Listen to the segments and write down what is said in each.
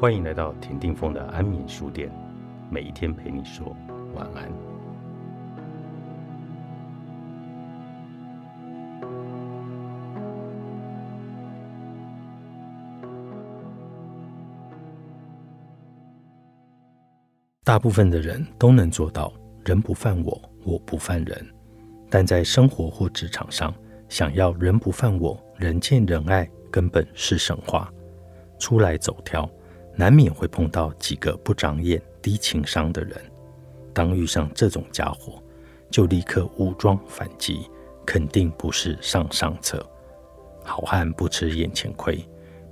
欢迎来到田定峰的安眠书店，每一天陪你说晚安。大部分的人都能做到人不犯我，我不犯人，但在生活或职场上，想要人不犯我，人见人爱，根本是神话。出来走跳，难免会碰到几个不长眼、低情商的人。当遇上这种家伙，就立刻武装反击，肯定不是上上策。好汉不吃眼前亏，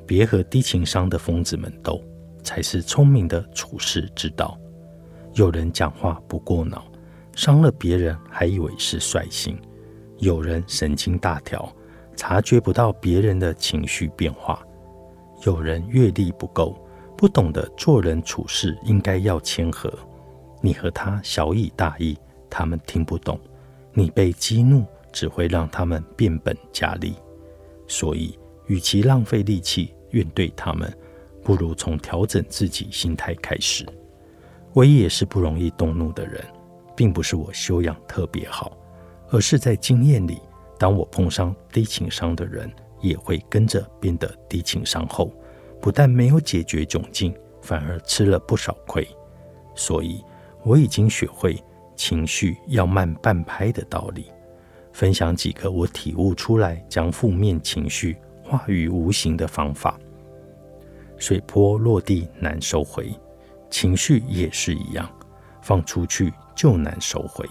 别和低情商的疯子们斗，才是聪明的处世之道。有人讲话不过脑，伤了别人还以为是率性；有人神经大条，察觉不到别人的情绪变化；有人阅历不够，不懂得做人处事应该要谦和。你和他小以大义，他们听不懂；你被激怒，只会让他们变本加厉。所以，与其浪费力气怨对他们，不如从调整自己心态开始。我也是不容易动怒的人，并不是我修养特别好，而是在经验里，当我碰上低情商的人，也会跟着变得低情商后，不但没有解决窘境，反而吃了不少亏。所以我已经学会情绪要慢半拍的道理，分享几个我体悟出来将负面情绪化于无形的方法。水泼落地难收回。情绪也是一样，放出去就难收回。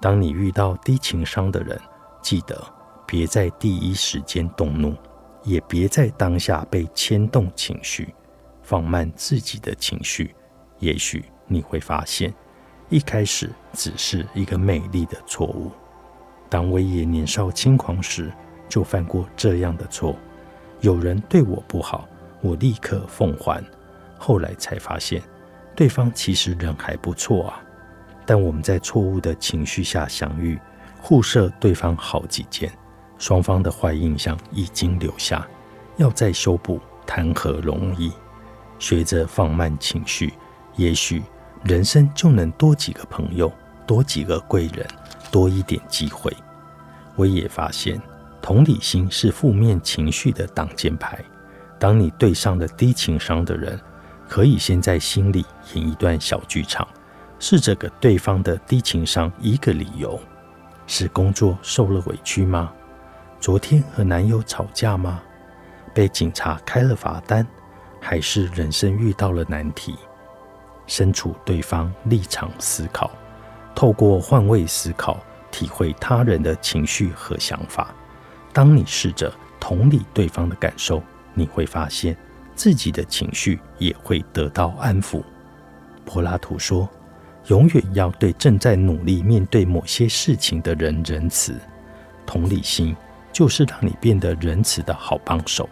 当你遇到低情商的人，记得别在第一时间动怒，也别在当下被牵动情绪，放慢自己的情绪。也许你会发现，一开始只是一个美丽的错误。当威爷年少轻狂时，就犯过这样的错。有人对我不好，我立刻奉还。后来才发现。对方其实人还不错啊，但我们在错误的情绪下相遇，互射对方好几箭，双方的坏印象已经留下，要再修补谈何容易？学着放慢情绪，也许人生就能多几个朋友，多几个贵人，多一点机会。我也发现，同理心是负面情绪的挡箭牌。当你对上了低情商的人。可以先在心里演一段小剧场，试着给对方的低情商一个理由：是工作受了委屈吗？昨天和男友吵架吗？被警察开了罚单，还是人生遇到了难题？身处对方立场思考，透过换位思考，体会他人的情绪和想法。当你试着同理对方的感受，你会发现。自己的情绪也会得到安抚。柏拉图说：“永远要对正在努力面对某些事情的人仁慈。同理心就是让你变得仁慈的好帮手。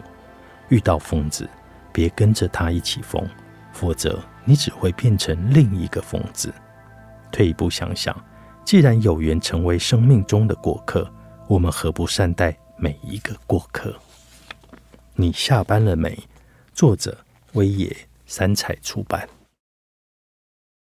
遇到疯子，别跟着他一起疯，否则你只会变成另一个疯子。退一步想想，既然有缘成为生命中的过客，我们何不善待每一个过客？你下班了没？”作者：威野三彩出版。